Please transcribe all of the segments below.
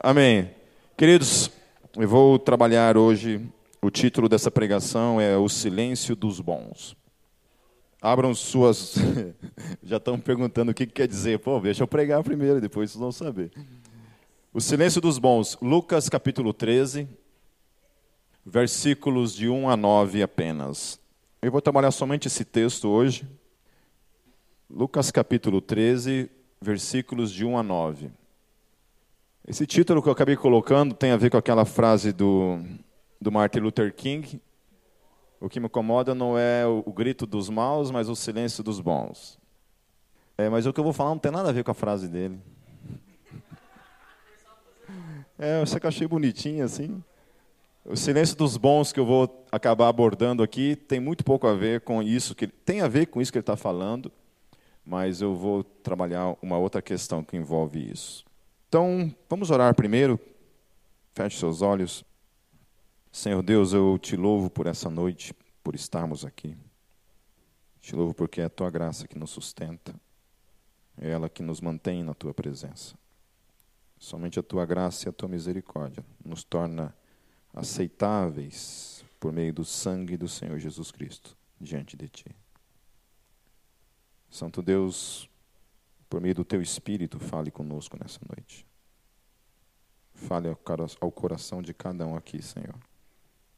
Amém. Queridos, eu vou trabalhar hoje, o título dessa pregação é O Silêncio dos Bons. Abram suas. Já estão perguntando o que quer dizer. Pô, deixa eu pregar primeiro, depois vocês vão saber. O Silêncio dos Bons, Lucas capítulo 13, versículos de 1 a 9 apenas. Eu vou trabalhar somente esse texto hoje. Lucas capítulo 13, versículos de 1 a 9. Esse título que eu acabei colocando tem a ver com aquela frase do, do Martin Luther King. O que me incomoda não é o, o grito dos maus, mas o silêncio dos bons. É, mas o que eu vou falar não tem nada a ver com a frase dele. É, eu sei que achei bonitinho assim. O silêncio dos bons que eu vou acabar abordando aqui tem muito pouco a ver com isso que tem a ver com isso que ele está falando, mas eu vou trabalhar uma outra questão que envolve isso. Então, vamos orar primeiro. Feche seus olhos. Senhor Deus, eu te louvo por essa noite, por estarmos aqui. Te louvo porque é a tua graça que nos sustenta, é ela que nos mantém na tua presença. Somente a tua graça e a tua misericórdia nos torna aceitáveis por meio do sangue do Senhor Jesus Cristo diante de ti. Santo Deus, por meio do teu Espírito, fale conosco nessa noite. Fale ao coração de cada um aqui, Senhor.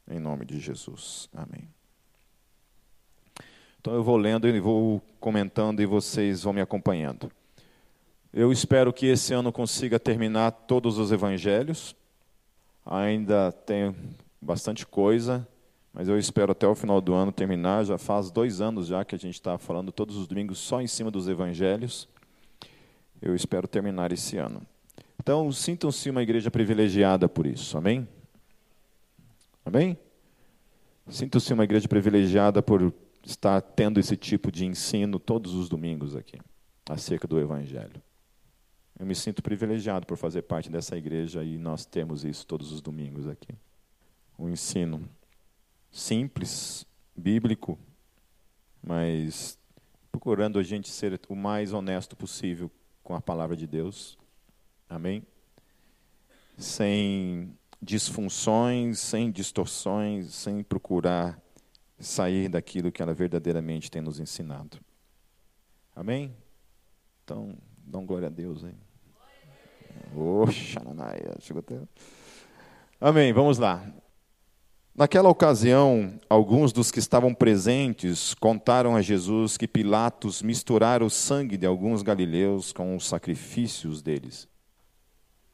Em nome de Jesus. Amém. Então eu vou lendo e vou comentando e vocês vão me acompanhando. Eu espero que esse ano consiga terminar todos os evangelhos. Ainda tem bastante coisa, mas eu espero até o final do ano terminar. Já faz dois anos já que a gente está falando todos os domingos só em cima dos evangelhos. Eu espero terminar esse ano. Então, sintam-se uma igreja privilegiada por isso, amém? Amém? Sintam-se uma igreja privilegiada por estar tendo esse tipo de ensino todos os domingos aqui, acerca do Evangelho. Eu me sinto privilegiado por fazer parte dessa igreja e nós temos isso todos os domingos aqui. Um ensino simples, bíblico, mas procurando a gente ser o mais honesto possível com a palavra de Deus. Amém? Sem disfunções, sem distorções, sem procurar sair daquilo que ela verdadeiramente tem nos ensinado. Amém? Então, dão glória a Deus aí. Oxa, chegou até. Amém, vamos lá. Naquela ocasião, alguns dos que estavam presentes contaram a Jesus que Pilatos misturara o sangue de alguns galileus com os sacrifícios deles.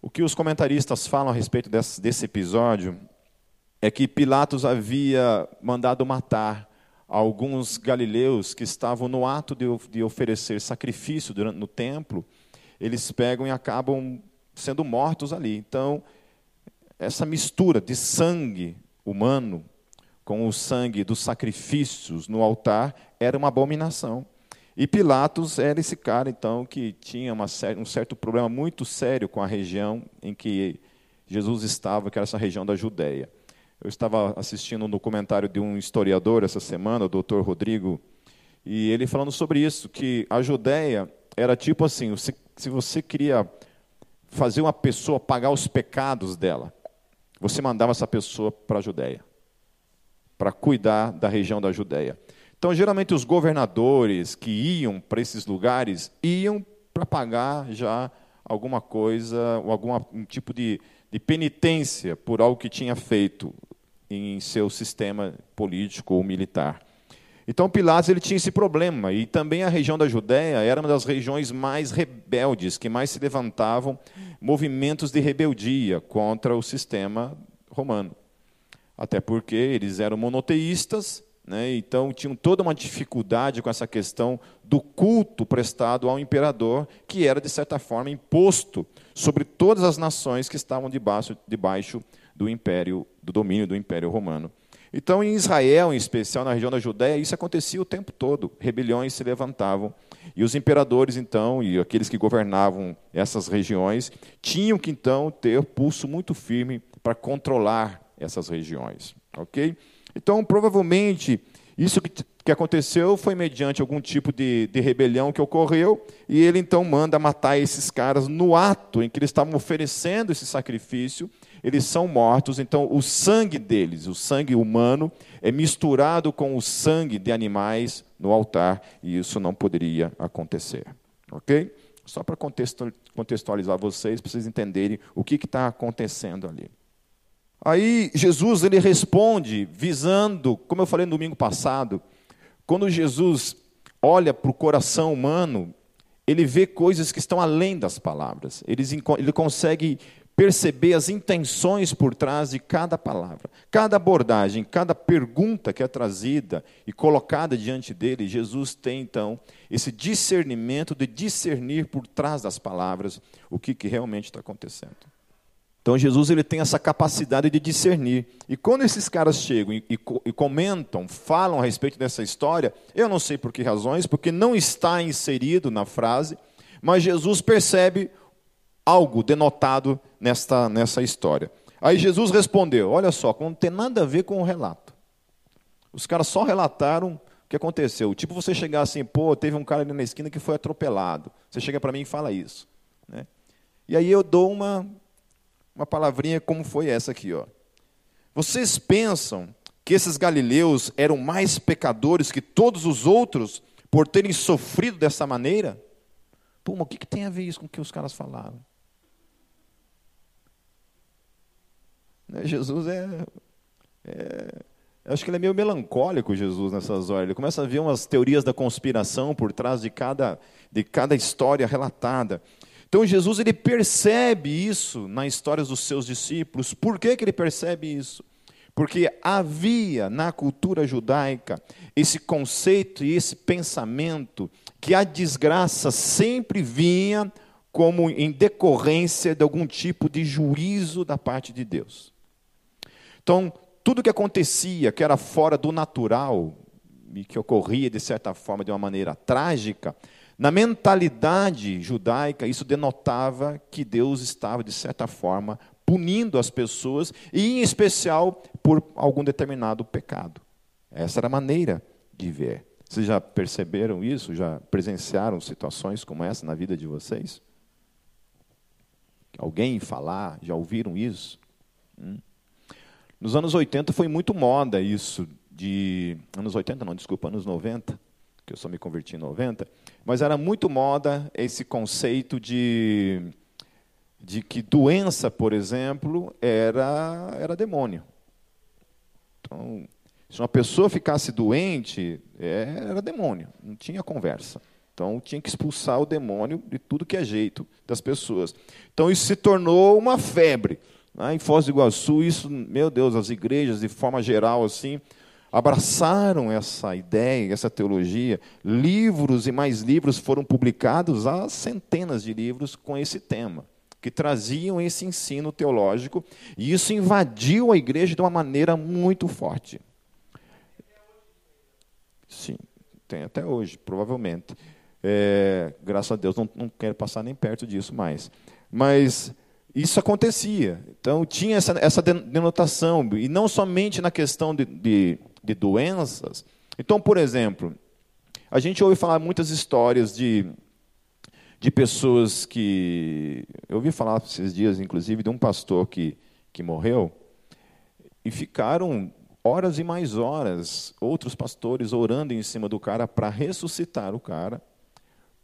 O que os comentaristas falam a respeito desse, desse episódio é que Pilatos havia mandado matar alguns galileus que estavam no ato de, de oferecer sacrifício durante, no templo. Eles pegam e acabam sendo mortos ali. Então, essa mistura de sangue humano com o sangue dos sacrifícios no altar era uma abominação. E Pilatos era esse cara, então, que tinha uma, um certo problema muito sério com a região em que Jesus estava, que era essa região da Judéia. Eu estava assistindo um documentário de um historiador essa semana, o doutor Rodrigo, e ele falando sobre isso, que a Judéia era tipo assim, se você queria fazer uma pessoa pagar os pecados dela, você mandava essa pessoa para a Judéia, para cuidar da região da Judéia. Então, geralmente, os governadores que iam para esses lugares iam para pagar já alguma coisa, ou algum um tipo de, de penitência por algo que tinha feito em seu sistema político ou militar. Então Pilatos ele tinha esse problema e também a região da Judéia era uma das regiões mais rebeldes, que mais se levantavam movimentos de rebeldia contra o sistema romano. Até porque eles eram monoteístas, né, então tinham toda uma dificuldade com essa questão do culto prestado ao imperador, que era, de certa forma, imposto sobre todas as nações que estavam debaixo, debaixo do império, do domínio do Império Romano. Então, em Israel, em especial na região da Judéia, isso acontecia o tempo todo. Rebeliões se levantavam. E os imperadores, então, e aqueles que governavam essas regiões, tinham que, então, ter pulso muito firme para controlar essas regiões. Ok? Então, provavelmente, isso que que aconteceu foi mediante algum tipo de, de rebelião que ocorreu, e ele então manda matar esses caras no ato em que eles estavam oferecendo esse sacrifício, eles são mortos, então o sangue deles, o sangue humano, é misturado com o sangue de animais no altar, e isso não poderia acontecer. Ok? Só para contextualizar vocês, para vocês entenderem o que está acontecendo ali. Aí Jesus ele responde visando, como eu falei no domingo passado, quando Jesus olha para o coração humano, ele vê coisas que estão além das palavras. Ele, ele consegue perceber as intenções por trás de cada palavra. Cada abordagem, cada pergunta que é trazida e colocada diante dele, Jesus tem então esse discernimento de discernir por trás das palavras o que, que realmente está acontecendo. Então Jesus ele tem essa capacidade de discernir. E quando esses caras chegam e, e, e, comentam, falam a respeito dessa história, eu não sei por que razões, porque não está inserido na frase, mas Jesus percebe algo denotado nesta, nessa história. Aí Jesus respondeu: Olha só, não tem nada a ver com o relato. Os caras só relataram o que aconteceu. Tipo você chegar assim, pô, teve um cara ali na esquina que foi atropelado. Você chega para mim e fala isso. Né? E aí eu dou uma uma palavrinha como foi essa aqui, ó. Vocês pensam que esses galileus eram mais pecadores que todos os outros por terem sofrido dessa maneira? Pô, mas o que, que tem a ver isso com o que os caras falaram? Jesus é, é acho que ele é meio melancólico, Jesus, nessas horas. Ele começa a ver umas teorias da conspiração por trás de cada, de cada história relatada. Então Jesus ele percebe isso na história dos seus discípulos. Por que, que ele percebe isso? Porque havia na cultura judaica esse conceito e esse pensamento que a desgraça sempre vinha como em decorrência de algum tipo de juízo da parte de Deus. Então, tudo que acontecia, que era fora do natural, e que ocorria de certa forma de uma maneira trágica, na mentalidade judaica, isso denotava que Deus estava, de certa forma, punindo as pessoas, e em especial por algum determinado pecado. Essa era a maneira de ver. Vocês já perceberam isso? Já presenciaram situações como essa na vida de vocês? Alguém falar, já ouviram isso? Hum? Nos anos 80 foi muito moda isso, de. Anos 80, não, desculpa, anos 90 que eu só me converti em 90, mas era muito moda esse conceito de, de que doença, por exemplo, era, era demônio. Então, se uma pessoa ficasse doente, é, era demônio, não tinha conversa. Então, tinha que expulsar o demônio de tudo que é jeito das pessoas. Então, isso se tornou uma febre. Né? Em Foz do Iguaçu, isso, meu Deus, as igrejas, de forma geral, assim, abraçaram essa ideia, essa teologia. Livros e mais livros foram publicados, há centenas de livros com esse tema, que traziam esse ensino teológico, e isso invadiu a igreja de uma maneira muito forte. Sim, tem até hoje, provavelmente. É, graças a Deus, não, não quero passar nem perto disso mais. Mas isso acontecia. Então, tinha essa, essa denotação, e não somente na questão de, de de doenças. Então, por exemplo, a gente ouve falar muitas histórias de, de pessoas que. Eu ouvi falar esses dias, inclusive, de um pastor que, que morreu e ficaram horas e mais horas outros pastores orando em cima do cara para ressuscitar o cara,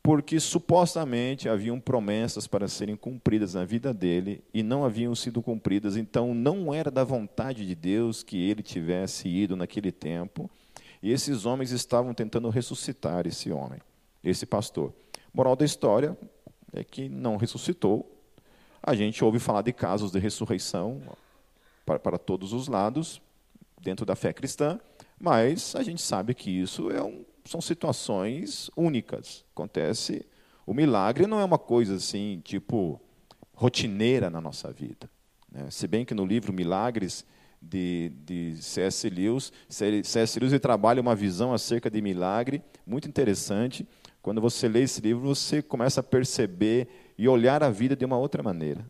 porque supostamente haviam promessas para serem cumpridas na vida dele e não haviam sido cumpridas, então não era da vontade de Deus que ele tivesse ido naquele tempo, e esses homens estavam tentando ressuscitar esse homem, esse pastor. Moral da história é que não ressuscitou. A gente ouve falar de casos de ressurreição para, para todos os lados, dentro da fé cristã, mas a gente sabe que isso é um são situações únicas. Acontece. O milagre não é uma coisa assim, tipo, rotineira na nossa vida. Né? Se bem que no livro Milagres, de, de C.S. Lewis, C.S. Lewis trabalha uma visão acerca de milagre muito interessante. Quando você lê esse livro, você começa a perceber e olhar a vida de uma outra maneira.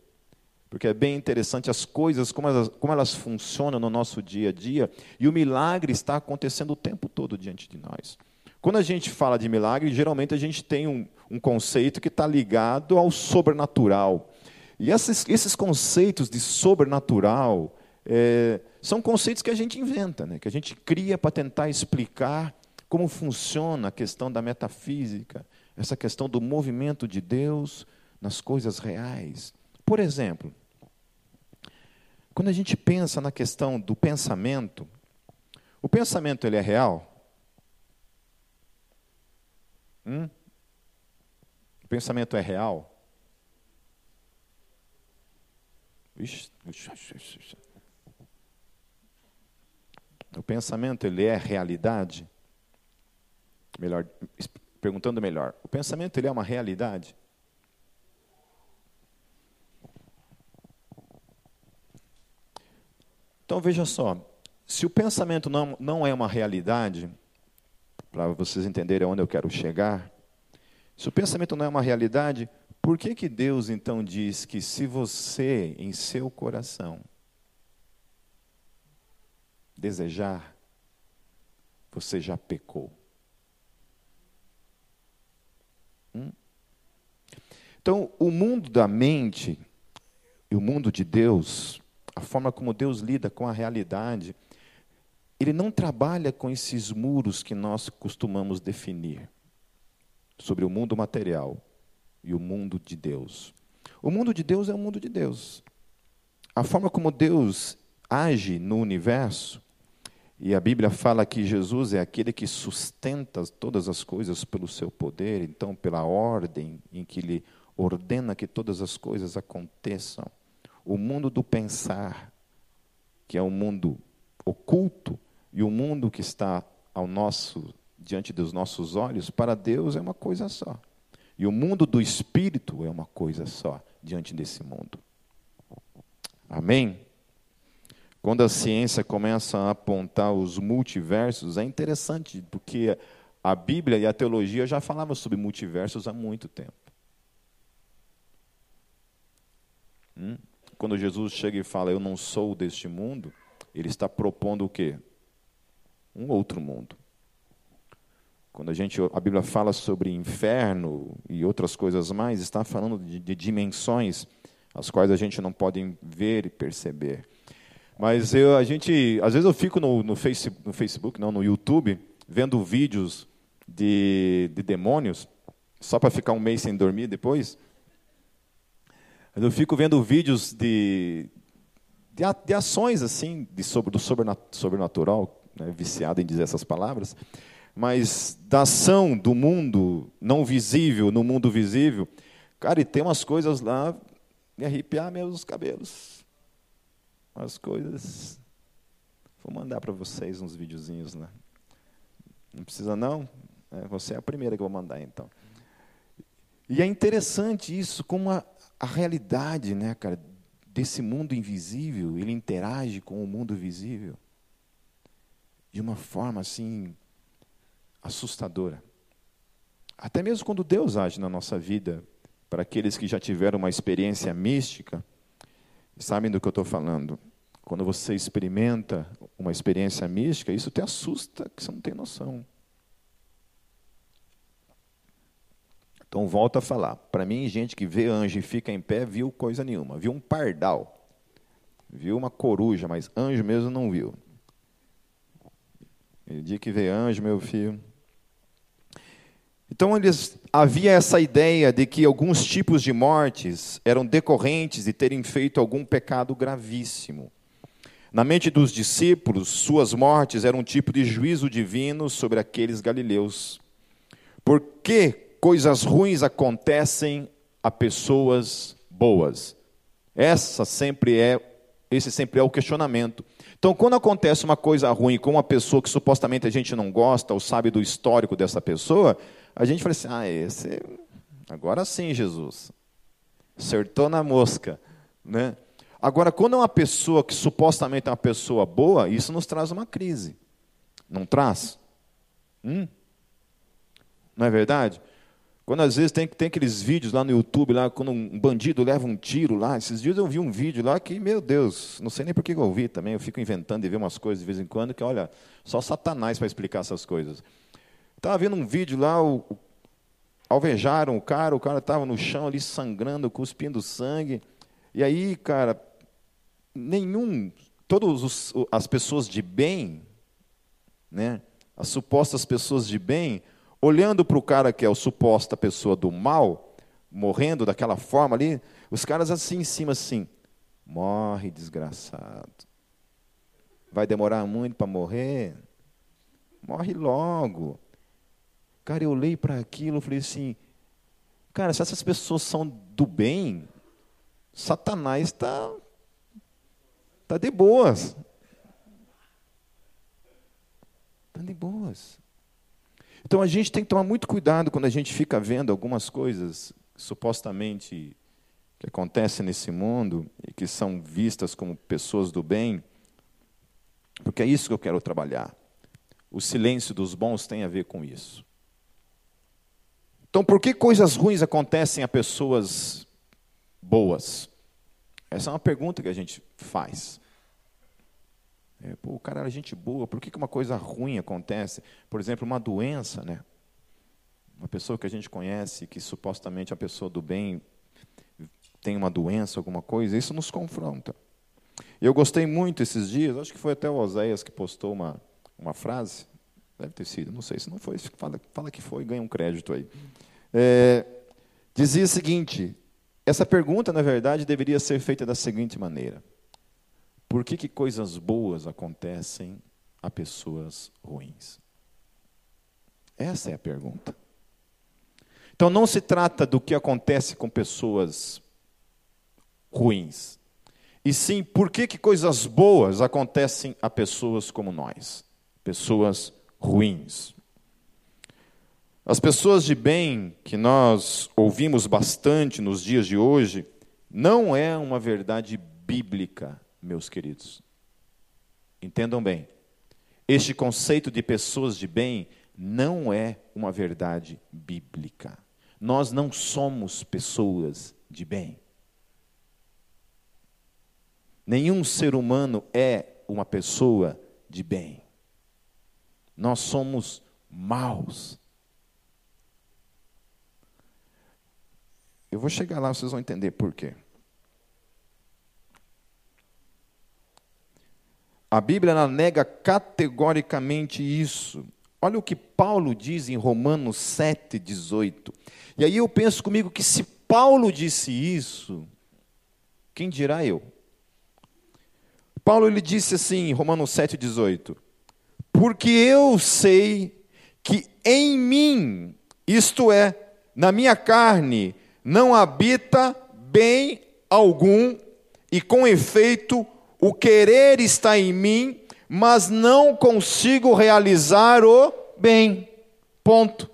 porque é bem interessante as coisas, como elas, como elas funcionam no nosso dia a dia, e o milagre está acontecendo o tempo todo diante de nós. Quando a gente fala de milagre, geralmente a gente tem um, um conceito que está ligado ao sobrenatural. E esses, esses conceitos de sobrenatural é, são conceitos que a gente inventa, né? que a gente cria para tentar explicar como funciona a questão da metafísica, essa questão do movimento de Deus nas coisas reais. Por exemplo, quando a gente pensa na questão do pensamento, o pensamento ele é real? Hum? O pensamento é real? O pensamento ele é realidade? Melhor, perguntando melhor, o pensamento ele é uma realidade? Então veja só, se o pensamento não, não é uma realidade, para vocês entenderem onde eu quero chegar, se o pensamento não é uma realidade, por que, que Deus então diz que se você, em seu coração, desejar, você já pecou? Hum? Então, o mundo da mente e o mundo de Deus a forma como Deus lida com a realidade, ele não trabalha com esses muros que nós costumamos definir sobre o mundo material e o mundo de Deus. O mundo de Deus é o mundo de Deus. A forma como Deus age no universo, e a Bíblia fala que Jesus é aquele que sustenta todas as coisas pelo seu poder, então, pela ordem em que ele ordena que todas as coisas aconteçam o mundo do pensar, que é um mundo oculto, e o mundo que está ao nosso diante dos nossos olhos, para Deus é uma coisa só. E o mundo do espírito é uma coisa só diante desse mundo. Amém? Quando a ciência começa a apontar os multiversos, é interessante, porque a Bíblia e a teologia já falavam sobre multiversos há muito tempo. Hum? quando Jesus chega e fala, eu não sou deste mundo, ele está propondo o quê? Um outro mundo. Quando a, gente, a Bíblia fala sobre inferno e outras coisas mais, está falando de, de dimensões as quais a gente não pode ver e perceber. Mas eu, a gente, às vezes eu fico no, no, face, no Facebook, não, no YouTube, vendo vídeos de, de demônios, só para ficar um mês sem dormir depois. Eu fico vendo vídeos de, de, de ações assim, de sobre, do sobrenatural, né, viciado em dizer essas palavras, mas da ação do mundo não visível no mundo visível. Cara, e tem umas coisas lá, me arrepiar meus cabelos. Umas coisas. Vou mandar para vocês uns videozinhos lá. Não precisa não? É, você é a primeira que eu vou mandar então. E é interessante isso, como a, a realidade, né, cara, desse mundo invisível, ele interage com o mundo visível de uma forma assim assustadora. Até mesmo quando Deus age na nossa vida, para aqueles que já tiveram uma experiência mística, sabem do que eu estou falando. Quando você experimenta uma experiência mística, isso te assusta, que você não tem noção. Então volta a falar. Para mim, gente que vê anjo e fica em pé, viu coisa nenhuma. Viu um pardal. Viu uma coruja, mas anjo mesmo não viu. O dia que vê anjo, meu filho. Então eles, havia essa ideia de que alguns tipos de mortes eram decorrentes de terem feito algum pecado gravíssimo. Na mente dos discípulos, suas mortes eram um tipo de juízo divino sobre aqueles galileus. Por que coisas ruins acontecem a pessoas boas. Essa sempre é, esse sempre é o questionamento. Então, quando acontece uma coisa ruim com uma pessoa que supostamente a gente não gosta ou sabe do histórico dessa pessoa, a gente fala assim: ah, esse, agora sim, Jesus, acertou na mosca, né? Agora, quando é uma pessoa que supostamente é uma pessoa boa, isso nos traz uma crise. Não traz? Hum? Não é verdade? Quando às vezes tem, tem aqueles vídeos lá no YouTube, lá, quando um bandido leva um tiro lá, esses dias eu vi um vídeo lá que, meu Deus, não sei nem por que eu vi também, eu fico inventando e ver umas coisas de vez em quando, que olha, só Satanás para explicar essas coisas. Estava vendo um vídeo lá, o, o, alvejaram o cara, o cara estava no chão ali sangrando, cuspindo sangue. E aí, cara, nenhum, todas as pessoas de bem, né, as supostas pessoas de bem, olhando para o cara que é o suposta pessoa do mal, morrendo daquela forma ali, os caras assim em cima assim, morre desgraçado. Vai demorar muito para morrer? Morre logo. Cara, eu olhei para aquilo e falei assim, cara, se essas pessoas são do bem, Satanás está tá de boas. Está de boas. Então a gente tem que tomar muito cuidado quando a gente fica vendo algumas coisas supostamente que acontecem nesse mundo e que são vistas como pessoas do bem, porque é isso que eu quero trabalhar. O silêncio dos bons tem a ver com isso. Então, por que coisas ruins acontecem a pessoas boas? Essa é uma pergunta que a gente faz. É, pô, o cara era gente boa, por que, que uma coisa ruim acontece? Por exemplo, uma doença, né? Uma pessoa que a gente conhece, que supostamente a pessoa do bem tem uma doença, alguma coisa, isso nos confronta. Eu gostei muito esses dias, acho que foi até o Oséias que postou uma, uma frase, deve ter sido, não sei, se não foi, fala, fala que foi, ganha um crédito aí. É, dizia o seguinte: essa pergunta, na verdade, deveria ser feita da seguinte maneira: por que, que coisas boas acontecem a pessoas ruins? Essa é a pergunta. Então não se trata do que acontece com pessoas ruins, e sim por que, que coisas boas acontecem a pessoas como nós, pessoas ruins. As pessoas de bem que nós ouvimos bastante nos dias de hoje, não é uma verdade bíblica meus queridos. Entendam bem, este conceito de pessoas de bem não é uma verdade bíblica. Nós não somos pessoas de bem. Nenhum ser humano é uma pessoa de bem. Nós somos maus. Eu vou chegar lá, vocês vão entender por quê. A Bíblia nega categoricamente isso. Olha o que Paulo diz em Romanos 7,18. E aí eu penso comigo que se Paulo disse isso, quem dirá eu? Paulo ele disse assim em Romanos 7,18: Porque eu sei que em mim, isto é, na minha carne, não habita bem algum, e com efeito o querer está em mim, mas não consigo realizar o bem. Ponto.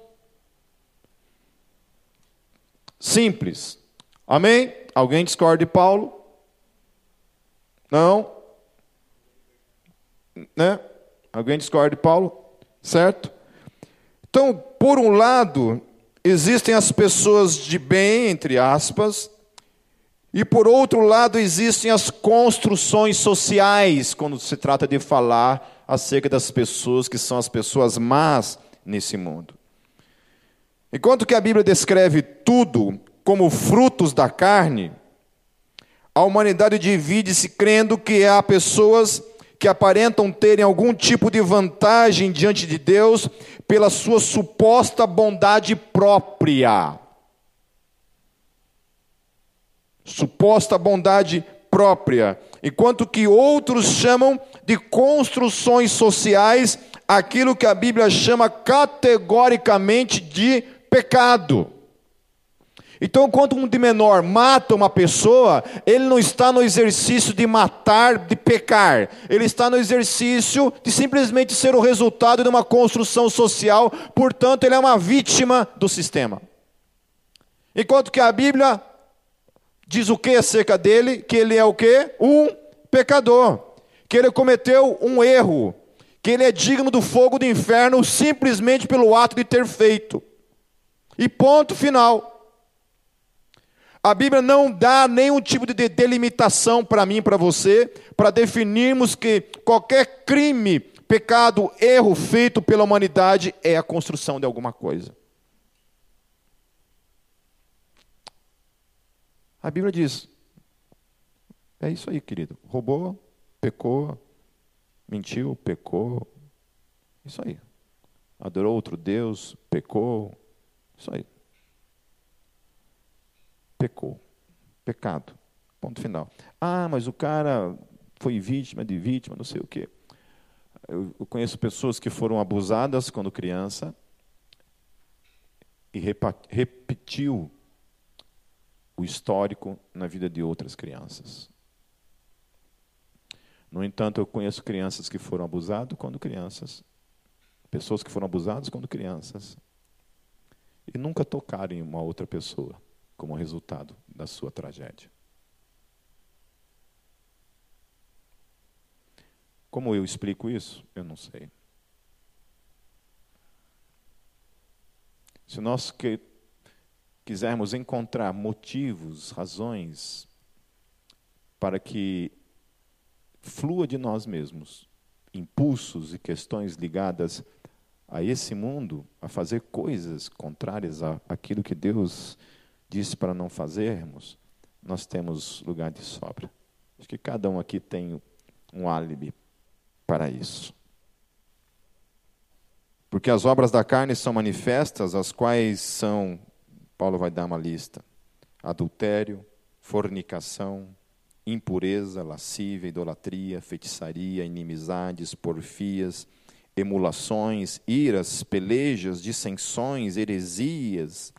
Simples. Amém? Alguém discorda de Paulo? Não? Né? Alguém discorda de Paulo? Certo? Então, por um lado, existem as pessoas de bem, entre aspas, e por outro lado, existem as construções sociais, quando se trata de falar acerca das pessoas que são as pessoas más nesse mundo. Enquanto que a Bíblia descreve tudo como frutos da carne, a humanidade divide-se crendo que há pessoas que aparentam terem algum tipo de vantagem diante de Deus pela sua suposta bondade própria suposta bondade própria, enquanto que outros chamam de construções sociais aquilo que a Bíblia chama categoricamente de pecado. Então, quando um de menor mata uma pessoa, ele não está no exercício de matar, de pecar. Ele está no exercício de simplesmente ser o resultado de uma construção social, portanto, ele é uma vítima do sistema. Enquanto que a Bíblia diz o que acerca dele? Que ele é o que? Um pecador. Que ele cometeu um erro. Que ele é digno do fogo do inferno simplesmente pelo ato de ter feito. E ponto final. A Bíblia não dá nenhum tipo de delimitação para mim para você, para definirmos que qualquer crime, pecado, erro feito pela humanidade é a construção de alguma coisa. A Bíblia diz: é isso aí, querido. Roubou, pecou, mentiu, pecou. Isso aí. Adorou outro Deus, pecou. Isso aí pecou. Pecado. Ponto final. Ah, mas o cara foi vítima de vítima, não sei o quê. Eu, eu conheço pessoas que foram abusadas quando criança e repetiu o histórico na vida de outras crianças. No entanto, eu conheço crianças que foram abusadas quando crianças, pessoas que foram abusadas quando crianças, e nunca tocaram em uma outra pessoa como resultado da sua tragédia. Como eu explico isso? Eu não sei. Se nós quisermos encontrar motivos, razões para que flua de nós mesmos impulsos e questões ligadas a esse mundo, a fazer coisas contrárias àquilo que Deus disse para não fazermos, nós temos lugar de sobra. Acho que cada um aqui tem um álibi para isso. Porque as obras da carne são manifestas, as quais são, Paulo vai dar uma lista: adultério, fornicação, impureza, lascívia, idolatria, feitiçaria, inimizades, porfias, emulações, iras, pelejas, dissensões, heresias,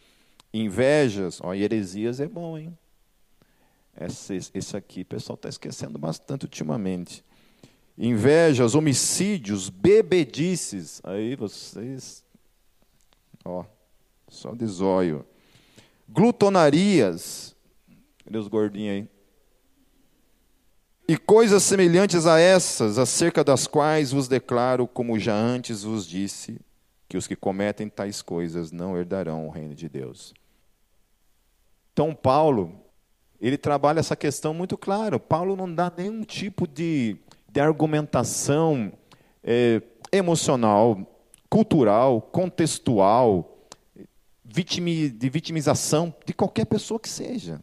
Invejas, ó, heresias é bom, hein? Esse, esse aqui o pessoal está esquecendo bastante ultimamente. Invejas, homicídios, bebedices. Aí vocês, ó, só de zóio. Glutonarias. Cadê os gordinhos aí? E coisas semelhantes a essas, acerca das quais vos declaro, como já antes vos disse, que os que cometem tais coisas não herdarão o reino de Deus. Então, Paulo, ele trabalha essa questão muito claro. Paulo não dá nenhum tipo de, de argumentação é, emocional, cultural, contextual, vitimi, de vitimização de qualquer pessoa que seja.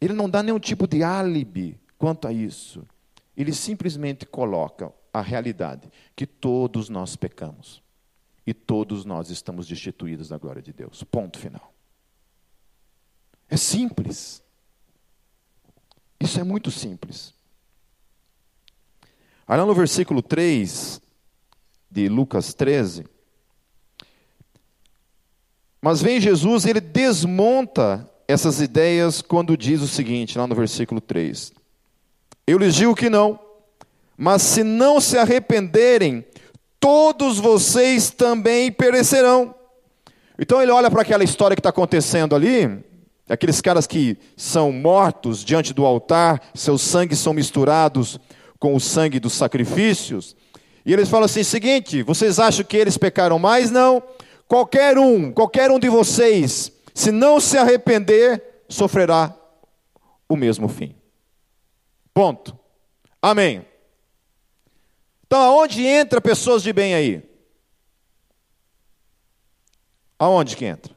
Ele não dá nenhum tipo de álibi quanto a isso. Ele simplesmente coloca a realidade que todos nós pecamos e todos nós estamos destituídos da glória de Deus. Ponto final. É simples. Isso é muito simples. Olha no versículo 3 de Lucas 13. Mas vem Jesus e ele desmonta essas ideias quando diz o seguinte, lá no versículo 3. Eu lhes digo que não, mas se não se arrependerem, todos vocês também perecerão. Então ele olha para aquela história que está acontecendo ali, Aqueles caras que são mortos diante do altar, seus sangues são misturados com o sangue dos sacrifícios. E eles falam assim: seguinte, vocês acham que eles pecaram mais? Não. Qualquer um, qualquer um de vocês, se não se arrepender, sofrerá o mesmo fim. Ponto. Amém. Então, aonde entra pessoas de bem aí? Aonde que entra?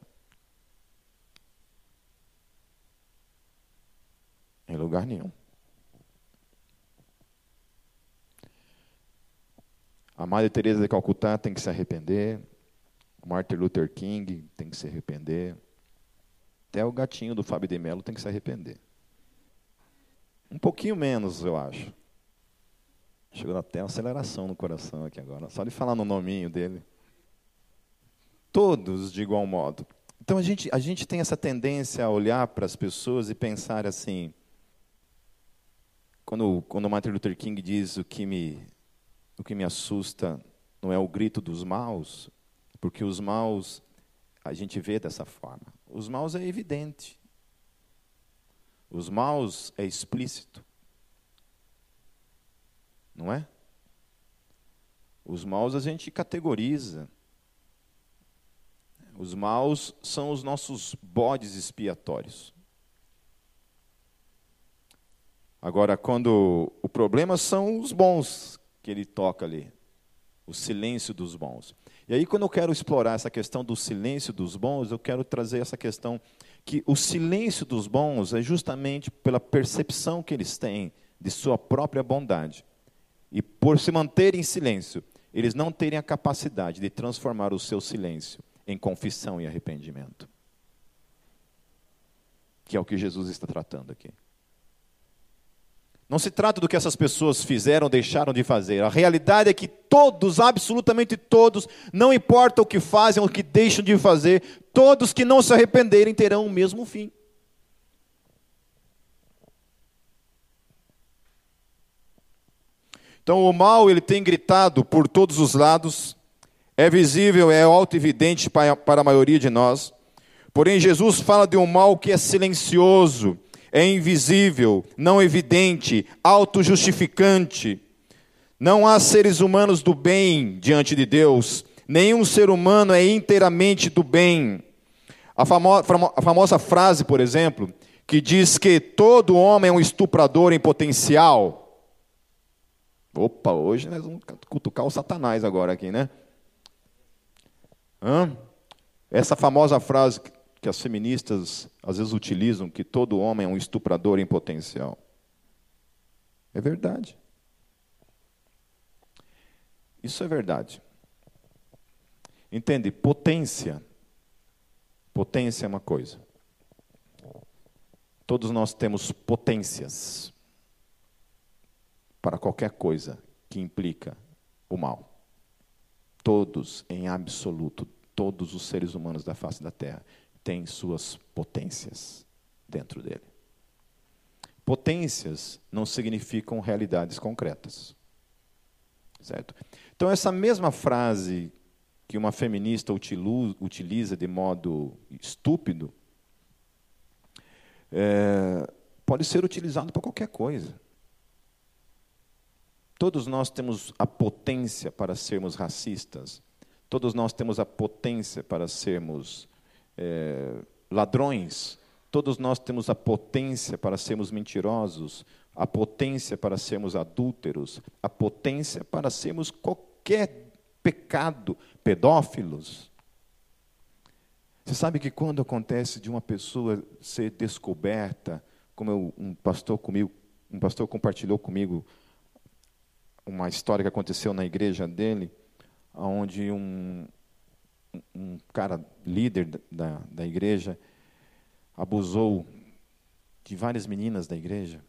Em lugar nenhum. A Madre Teresa de Calcutá tem que se arrepender. Martin Luther King tem que se arrepender. Até o gatinho do Fábio de Mello tem que se arrepender. Um pouquinho menos, eu acho. Chegou até uma aceleração no coração aqui agora. Só de falar no nominho dele. Todos de igual modo. Então a gente, a gente tem essa tendência a olhar para as pessoas e pensar assim: quando, quando Martin Luther King diz o que me, o que me assusta não é o grito dos maus, porque os maus a gente vê dessa forma. Os maus é evidente. Os maus é explícito. Não é? Os maus a gente categoriza. Os maus são os nossos bodes expiatórios. Agora, quando o problema são os bons que ele toca ali, o silêncio dos bons. E aí, quando eu quero explorar essa questão do silêncio dos bons, eu quero trazer essa questão que o silêncio dos bons é justamente pela percepção que eles têm de sua própria bondade. E por se manterem em silêncio, eles não terem a capacidade de transformar o seu silêncio em confissão e arrependimento. Que é o que Jesus está tratando aqui. Não se trata do que essas pessoas fizeram ou deixaram de fazer. A realidade é que todos, absolutamente todos, não importa o que fazem ou o que deixam de fazer, todos que não se arrependerem terão o mesmo fim. Então o mal ele tem gritado por todos os lados, é visível, é alto evidente para, para a maioria de nós. Porém Jesus fala de um mal que é silencioso, é invisível, não evidente, auto-justificante. Não há seres humanos do bem diante de Deus. Nenhum ser humano é inteiramente do bem. A, famo a famosa frase, por exemplo, que diz que todo homem é um estuprador em potencial. Opa, hoje nós vamos cutucar o Satanás agora aqui, né? Hã? Essa famosa frase que as feministas às vezes utilizam, que todo homem é um estuprador em potencial. É verdade. Isso é verdade. Entende? Potência. Potência é uma coisa. Todos nós temos potências para qualquer coisa que implica o mal. Todos, em absoluto, todos os seres humanos da face da Terra têm suas potências dentro dele. Potências não significam realidades concretas. Certo? Então, essa mesma frase que uma feminista utiliza de modo estúpido, é, pode ser utilizado para qualquer coisa. Todos nós temos a potência para sermos racistas. Todos nós temos a potência para sermos é, ladrões. Todos nós temos a potência para sermos mentirosos, a potência para sermos adúlteros, a potência para sermos qualquer pecado, pedófilos. Você sabe que quando acontece de uma pessoa ser descoberta, como eu, um pastor comigo, um pastor compartilhou comigo uma história que aconteceu na igreja dele, onde um, um cara líder da, da igreja abusou de várias meninas da igreja.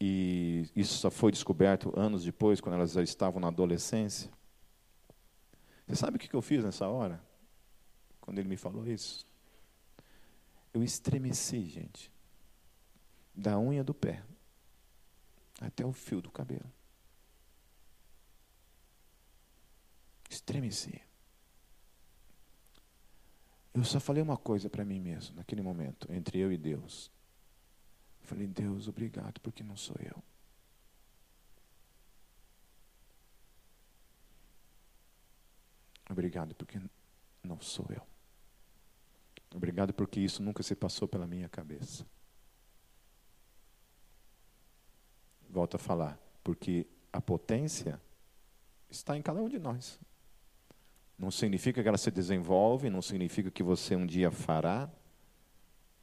E isso só foi descoberto anos depois, quando elas já estavam na adolescência. Você sabe o que eu fiz nessa hora? Quando ele me falou isso? Eu estremeci, gente. Da unha do pé até o fio do cabelo. Estremeci. Eu só falei uma coisa para mim mesmo, naquele momento, entre eu e Deus. falei, Deus, obrigado, porque não sou eu. Obrigado, porque não sou eu. Obrigado, porque isso nunca se passou pela minha cabeça. Volto a falar, porque a potência está em cada um de nós. Não significa que ela se desenvolve, não significa que você um dia fará,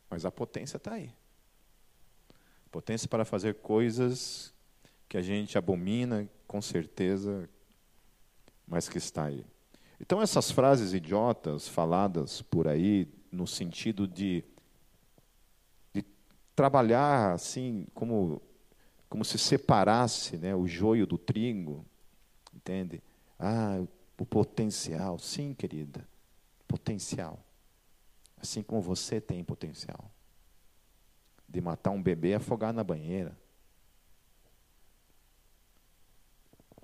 mas a potência está aí. Potência para fazer coisas que a gente abomina, com certeza, mas que está aí. Então, essas frases idiotas faladas por aí, no sentido de, de trabalhar assim, como como se separasse né, o joio do trigo, entende? Ah, o potencial. Sim, querida, potencial. Assim como você tem potencial de matar um bebê e afogar na banheira.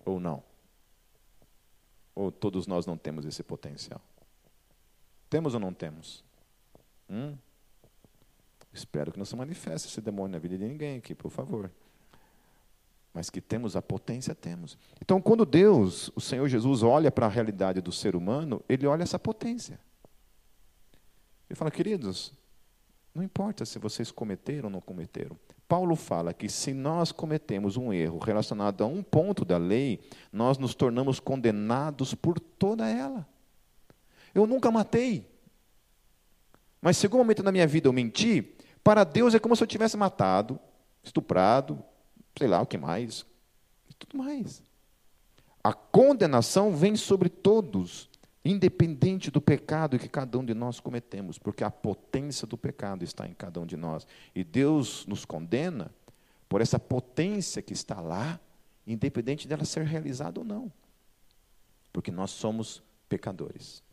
Ou não? Ou todos nós não temos esse potencial? Temos ou não temos? Hum? Espero que não se manifeste esse demônio na vida de ninguém aqui, por favor. Mas que temos a potência, temos. Então, quando Deus, o Senhor Jesus, olha para a realidade do ser humano, ele olha essa potência. Ele fala, queridos, não importa se vocês cometeram ou não cometeram. Paulo fala que se nós cometemos um erro relacionado a um ponto da lei, nós nos tornamos condenados por toda ela. Eu nunca matei. Mas se algum momento na minha vida eu menti, para Deus é como se eu tivesse matado, estuprado, sei lá o que mais, e tudo mais. A condenação vem sobre todos, independente do pecado que cada um de nós cometemos, porque a potência do pecado está em cada um de nós. E Deus nos condena por essa potência que está lá, independente dela ser realizada ou não. Porque nós somos pecadores.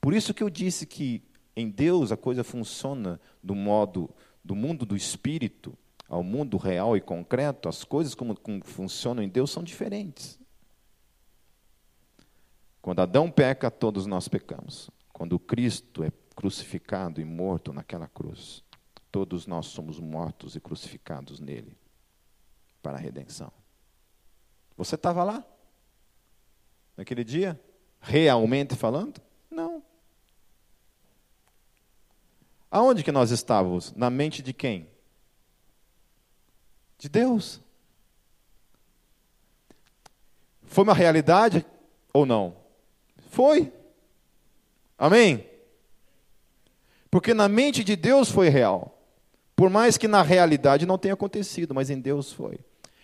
Por isso que eu disse que em Deus a coisa funciona do modo do mundo do espírito ao mundo real e concreto, as coisas como, como funcionam em Deus são diferentes. Quando Adão peca, todos nós pecamos. Quando Cristo é crucificado e morto naquela cruz, todos nós somos mortos e crucificados nele para a redenção. Você estava lá? Naquele dia? Realmente falando? Não. Aonde que nós estávamos? Na mente de quem? De Deus. Foi uma realidade ou não? Foi. Amém? Porque na mente de Deus foi real. Por mais que na realidade não tenha acontecido, mas em Deus foi.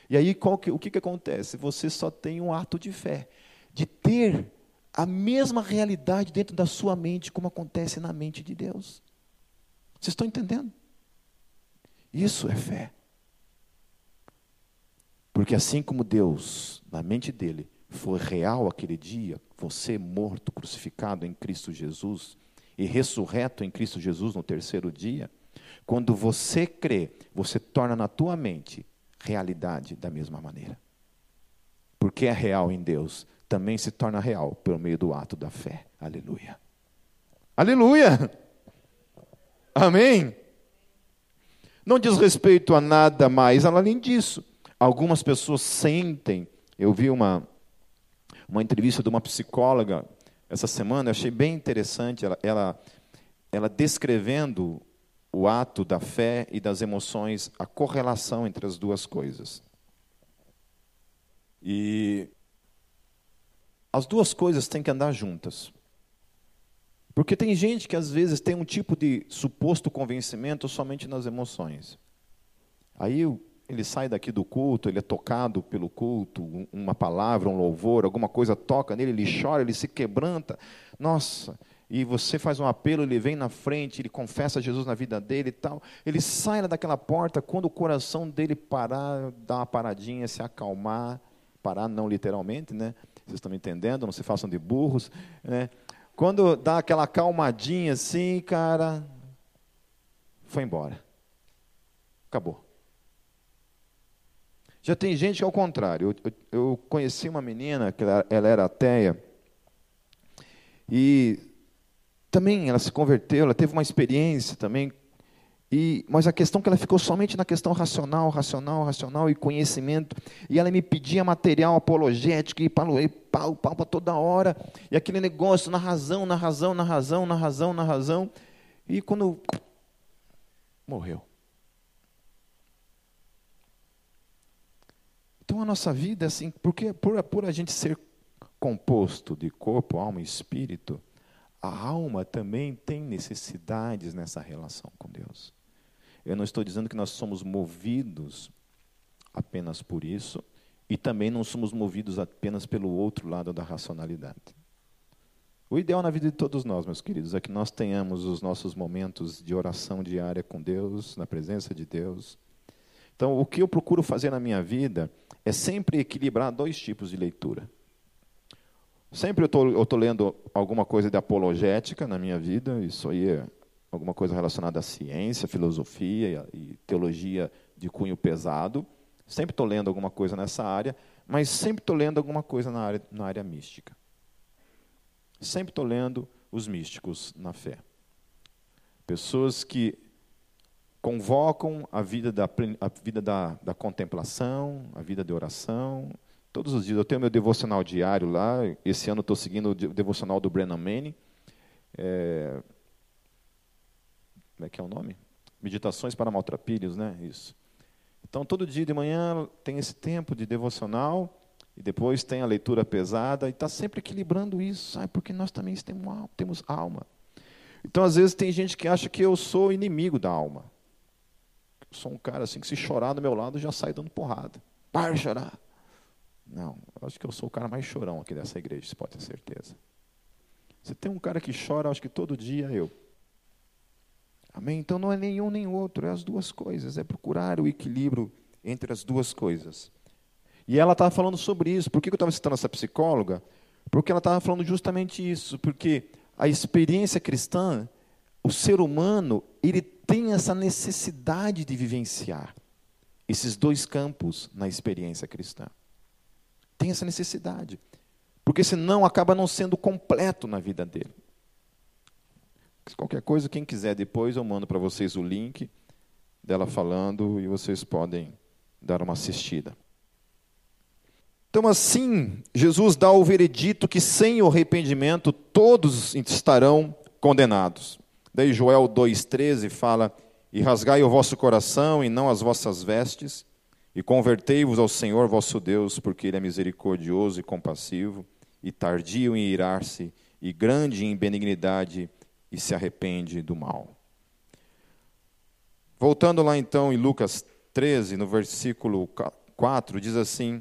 E aí que, o que, que acontece? Você só tem um ato de fé, de ter a mesma realidade dentro da sua mente como acontece na mente de Deus. Vocês estão entendendo? Isso é fé. Porque assim como Deus, na mente dele, foi real aquele dia, você morto, crucificado em Cristo Jesus e ressurreto em Cristo Jesus no terceiro dia, quando você crê, você torna na tua mente realidade da mesma maneira. Porque é real em Deus, também se torna real pelo meio do ato da fé. Aleluia. Aleluia! Amém? Não diz respeito a nada mais além disso. Algumas pessoas sentem. Eu vi uma, uma entrevista de uma psicóloga essa semana, eu achei bem interessante ela, ela, ela descrevendo o ato da fé e das emoções, a correlação entre as duas coisas. E as duas coisas têm que andar juntas. Porque tem gente que às vezes tem um tipo de suposto convencimento somente nas emoções. Aí ele sai daqui do culto, ele é tocado pelo culto, uma palavra, um louvor, alguma coisa toca nele, ele chora, ele se quebranta. Nossa, e você faz um apelo, ele vem na frente, ele confessa Jesus na vida dele e tal. Ele sai daquela porta quando o coração dele parar, dar uma paradinha, se acalmar, parar não literalmente, né? Vocês estão me entendendo? Não se façam de burros, né? Quando dá aquela calmadinha assim, cara, foi embora. Acabou. Já tem gente que é ao contrário. Eu, eu, eu conheci uma menina, que ela, ela era ateia, e também ela se converteu, ela teve uma experiência também e, mas a questão é que ela ficou somente na questão racional, racional, racional e conhecimento. E ela me pedia material apologético e pau, pau, pau toda hora. E aquele negócio na razão, na razão, na razão, na razão, na razão. E quando morreu. Então a nossa vida é assim, porque por, por a gente ser composto de corpo, alma e espírito, a alma também tem necessidades nessa relação com Deus. Eu não estou dizendo que nós somos movidos apenas por isso, e também não somos movidos apenas pelo outro lado da racionalidade. O ideal na vida de todos nós, meus queridos, é que nós tenhamos os nossos momentos de oração diária com Deus, na presença de Deus. Então, o que eu procuro fazer na minha vida é sempre equilibrar dois tipos de leitura. Sempre eu estou lendo alguma coisa de apologética na minha vida, isso aí é alguma coisa relacionada à ciência, filosofia e teologia de cunho pesado. Sempre estou lendo alguma coisa nessa área, mas sempre estou lendo alguma coisa na área, na área mística. Sempre estou lendo os místicos na fé. Pessoas que convocam a vida, da, a vida da, da contemplação, a vida de oração. Todos os dias. Eu tenho meu devocional diário lá. Esse ano estou seguindo o devocional do Brennan Manning. É, como é que é o nome? Meditações para maltrapilhos, né? Isso. Então, todo dia de manhã tem esse tempo de devocional e depois tem a leitura pesada e está sempre equilibrando isso, sabe? Porque nós também temos alma. Então, às vezes, tem gente que acha que eu sou inimigo da alma. Sou um cara assim que se chorar do meu lado já sai dando porrada. Para chorar. Não, acho que eu sou o cara mais chorão aqui dessa igreja, você pode ter certeza. Você tem um cara que chora, acho que todo dia eu. Amém? Então não é nenhum nem outro, é as duas coisas, é procurar o equilíbrio entre as duas coisas. E ela estava falando sobre isso. Por que eu estava citando essa psicóloga? Porque ela estava falando justamente isso. Porque a experiência cristã, o ser humano, ele tem essa necessidade de vivenciar esses dois campos na experiência cristã. Tem essa necessidade. Porque senão acaba não sendo completo na vida dele. Qualquer coisa, quem quiser depois, eu mando para vocês o link dela falando e vocês podem dar uma assistida. Então, assim, Jesus dá o veredito que sem o arrependimento todos estarão condenados. Daí Joel 2,13 fala: E rasgai o vosso coração e não as vossas vestes, e convertei-vos ao Senhor vosso Deus, porque Ele é misericordioso e compassivo, e tardio em irar-se, e grande em benignidade, e se arrepende do mal. Voltando lá então em Lucas 13, no versículo 4, diz assim: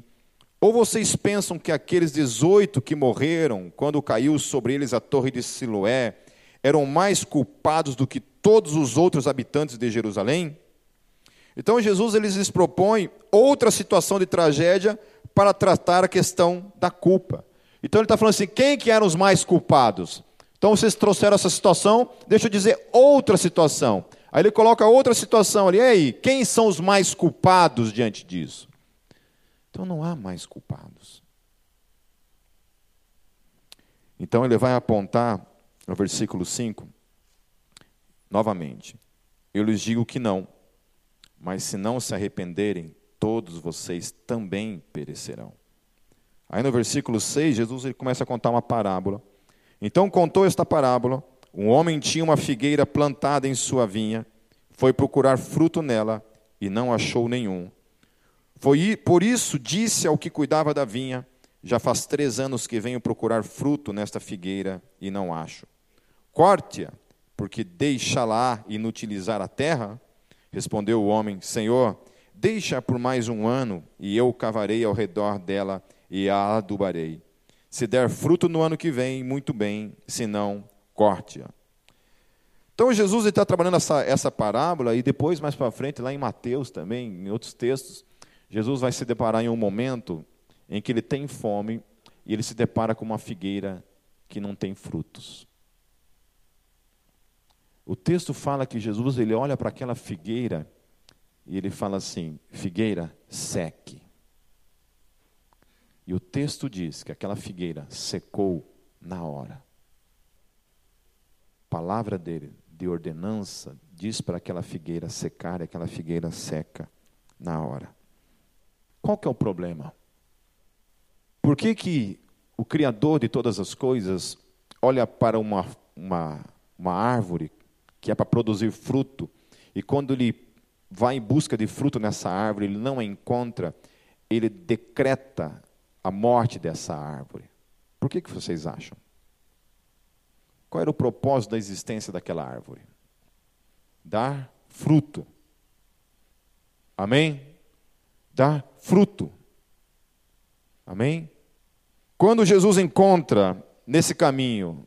Ou vocês pensam que aqueles 18 que morreram quando caiu sobre eles a torre de Siloé eram mais culpados do que todos os outros habitantes de Jerusalém? Então Jesus eles lhes propõe outra situação de tragédia para tratar a questão da culpa. Então ele está falando assim: quem que eram os mais culpados? Então vocês trouxeram essa situação, deixa eu dizer outra situação. Aí ele coloca outra situação ali. E aí, quem são os mais culpados diante disso? Então não há mais culpados. Então ele vai apontar no versículo 5, novamente. Eu lhes digo que não, mas se não se arrependerem, todos vocês também perecerão. Aí no versículo 6, Jesus ele começa a contar uma parábola então contou esta parábola: um homem tinha uma figueira plantada em sua vinha, foi procurar fruto nela e não achou nenhum. Foi por isso disse ao que cuidava da vinha: Já faz três anos que venho procurar fruto nesta figueira e não acho. Corte-a, porque deixá-la inutilizar a terra? Respondeu o homem: Senhor, deixa por mais um ano, e eu cavarei ao redor dela e a adubarei. Se der fruto no ano que vem, muito bem, se não, corte-a. Então Jesus está trabalhando essa, essa parábola, e depois, mais para frente, lá em Mateus também, em outros textos, Jesus vai se deparar em um momento em que ele tem fome e ele se depara com uma figueira que não tem frutos. O texto fala que Jesus ele olha para aquela figueira e ele fala assim: figueira, seque. E o texto diz que aquela figueira secou na hora. A palavra dele, de ordenança, diz para aquela figueira secar e aquela figueira seca na hora. Qual que é o problema? Por que, que o Criador de todas as coisas olha para uma, uma, uma árvore que é para produzir fruto, e quando ele vai em busca de fruto nessa árvore, ele não a encontra, ele decreta a morte dessa árvore. Por que, que vocês acham? Qual era o propósito da existência daquela árvore? Dar fruto. Amém? Dar fruto. Amém? Quando Jesus encontra nesse caminho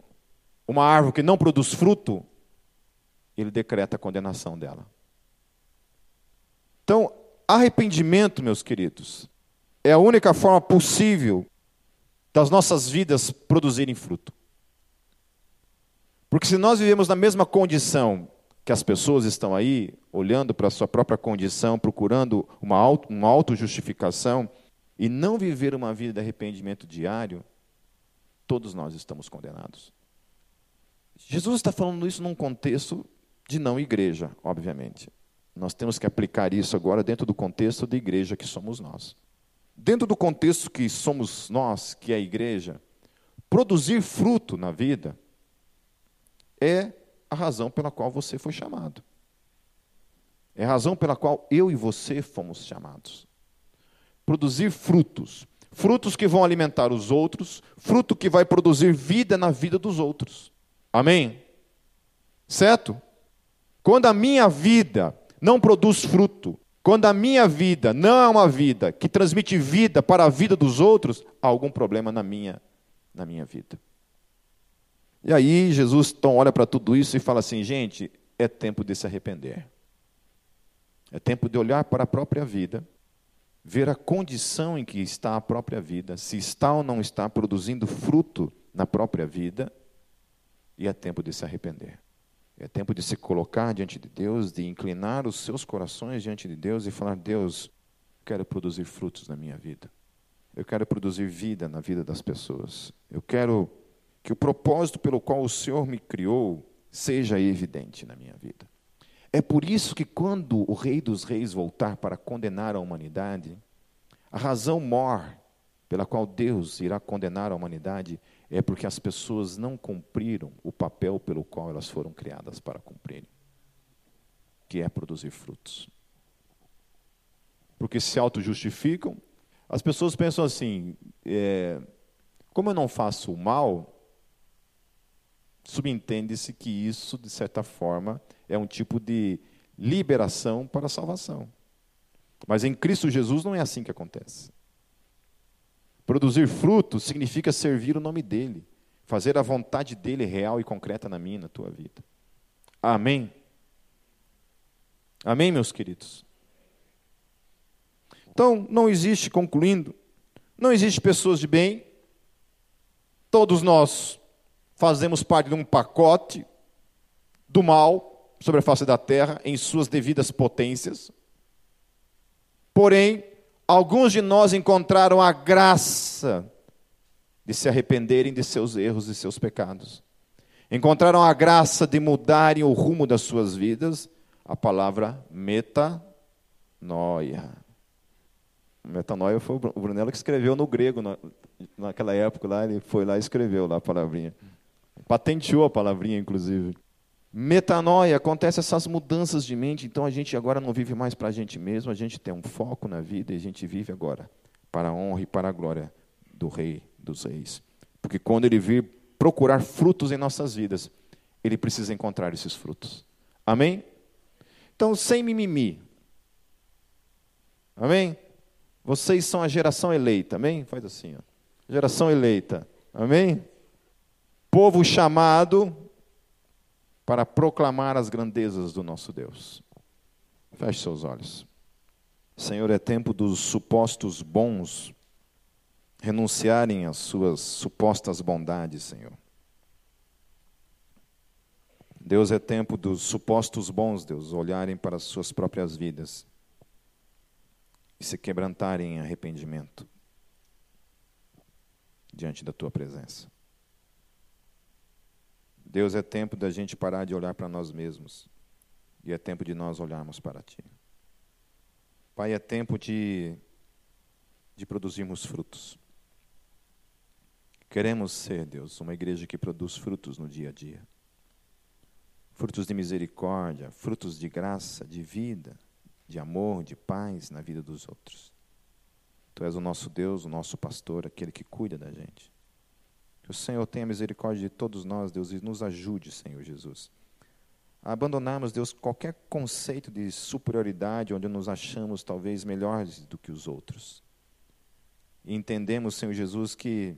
uma árvore que não produz fruto, ele decreta a condenação dela. Então, arrependimento, meus queridos, é a única forma possível das nossas vidas produzirem fruto. Porque se nós vivemos na mesma condição que as pessoas estão aí, olhando para a sua própria condição, procurando uma, auto, uma auto-justificação, e não viver uma vida de arrependimento diário, todos nós estamos condenados. Jesus está falando isso num contexto de não igreja, obviamente. nós temos que aplicar isso agora dentro do contexto da igreja que somos nós. Dentro do contexto que somos nós, que é a igreja, produzir fruto na vida é a razão pela qual você foi chamado. É a razão pela qual eu e você fomos chamados. Produzir frutos. Frutos que vão alimentar os outros, fruto que vai produzir vida na vida dos outros. Amém? Certo? Quando a minha vida não produz fruto, quando a minha vida não é uma vida que transmite vida para a vida dos outros, há algum problema na minha, na minha vida. E aí Jesus então olha para tudo isso e fala assim: gente, é tempo de se arrepender. É tempo de olhar para a própria vida, ver a condição em que está a própria vida, se está ou não está produzindo fruto na própria vida, e é tempo de se arrepender. É tempo de se colocar diante de Deus, de inclinar os seus corações diante de Deus e falar: Deus, quero produzir frutos na minha vida. Eu quero produzir vida na vida das pessoas. Eu quero que o propósito pelo qual o Senhor me criou seja evidente na minha vida. É por isso que, quando o Rei dos Reis voltar para condenar a humanidade, a razão maior pela qual Deus irá condenar a humanidade é porque as pessoas não cumpriram o papel pelo qual elas foram criadas para cumprirem, que é produzir frutos. Porque se auto-justificam, as pessoas pensam assim: é, como eu não faço o mal, subentende-se que isso, de certa forma, é um tipo de liberação para a salvação. Mas em Cristo Jesus não é assim que acontece. Produzir fruto significa servir o nome dEle, fazer a vontade dEle real e concreta na minha, na tua vida. Amém? Amém, meus queridos? Então, não existe, concluindo, não existe pessoas de bem, todos nós fazemos parte de um pacote do mal sobre a face da terra, em suas devidas potências. Porém, alguns de nós encontraram a graça de se arrependerem de seus erros e seus pecados. Encontraram a graça de mudarem o rumo das suas vidas, a palavra metanoia. Metanoia foi o Brunello que escreveu no grego, naquela época lá, ele foi lá e escreveu lá a palavrinha. Patenteou a palavrinha, inclusive. Metanoia, acontece essas mudanças de mente, então a gente agora não vive mais para a gente mesmo, a gente tem um foco na vida e a gente vive agora para a honra e para a glória do Rei dos Reis. Porque quando ele vir procurar frutos em nossas vidas, ele precisa encontrar esses frutos. Amém? Então, sem mimimi. Amém? Vocês são a geração eleita, amém? Faz assim, ó. Geração eleita. Amém? Povo chamado para proclamar as grandezas do nosso Deus. Feche seus olhos. Senhor, é tempo dos supostos bons renunciarem às suas supostas bondades, Senhor. Deus, é tempo dos supostos bons, Deus, olharem para as suas próprias vidas e se quebrantarem em arrependimento diante da tua presença. Deus, é tempo da gente parar de olhar para nós mesmos e é tempo de nós olharmos para Ti. Pai, é tempo de, de produzirmos frutos. Queremos ser, Deus, uma igreja que produz frutos no dia a dia. Frutos de misericórdia, frutos de graça, de vida, de amor, de paz na vida dos outros. Tu és o nosso Deus, o nosso pastor, aquele que cuida da gente. Que o Senhor tenha misericórdia de todos nós, Deus, e nos ajude, Senhor Jesus, a abandonarmos, Deus, qualquer conceito de superioridade onde nos achamos talvez melhores do que os outros. E entendemos, Senhor Jesus, que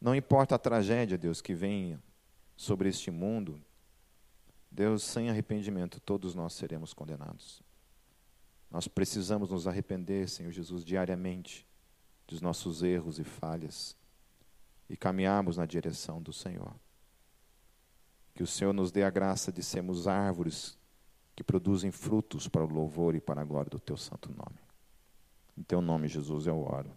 não importa a tragédia, Deus, que venha sobre este mundo, Deus, sem arrependimento, todos nós seremos condenados. Nós precisamos nos arrepender, Senhor Jesus, diariamente dos nossos erros e falhas e caminharmos na direção do Senhor. Que o Senhor nos dê a graça de sermos árvores que produzem frutos para o louvor e para a glória do teu santo nome. Em teu nome, Jesus, eu oro.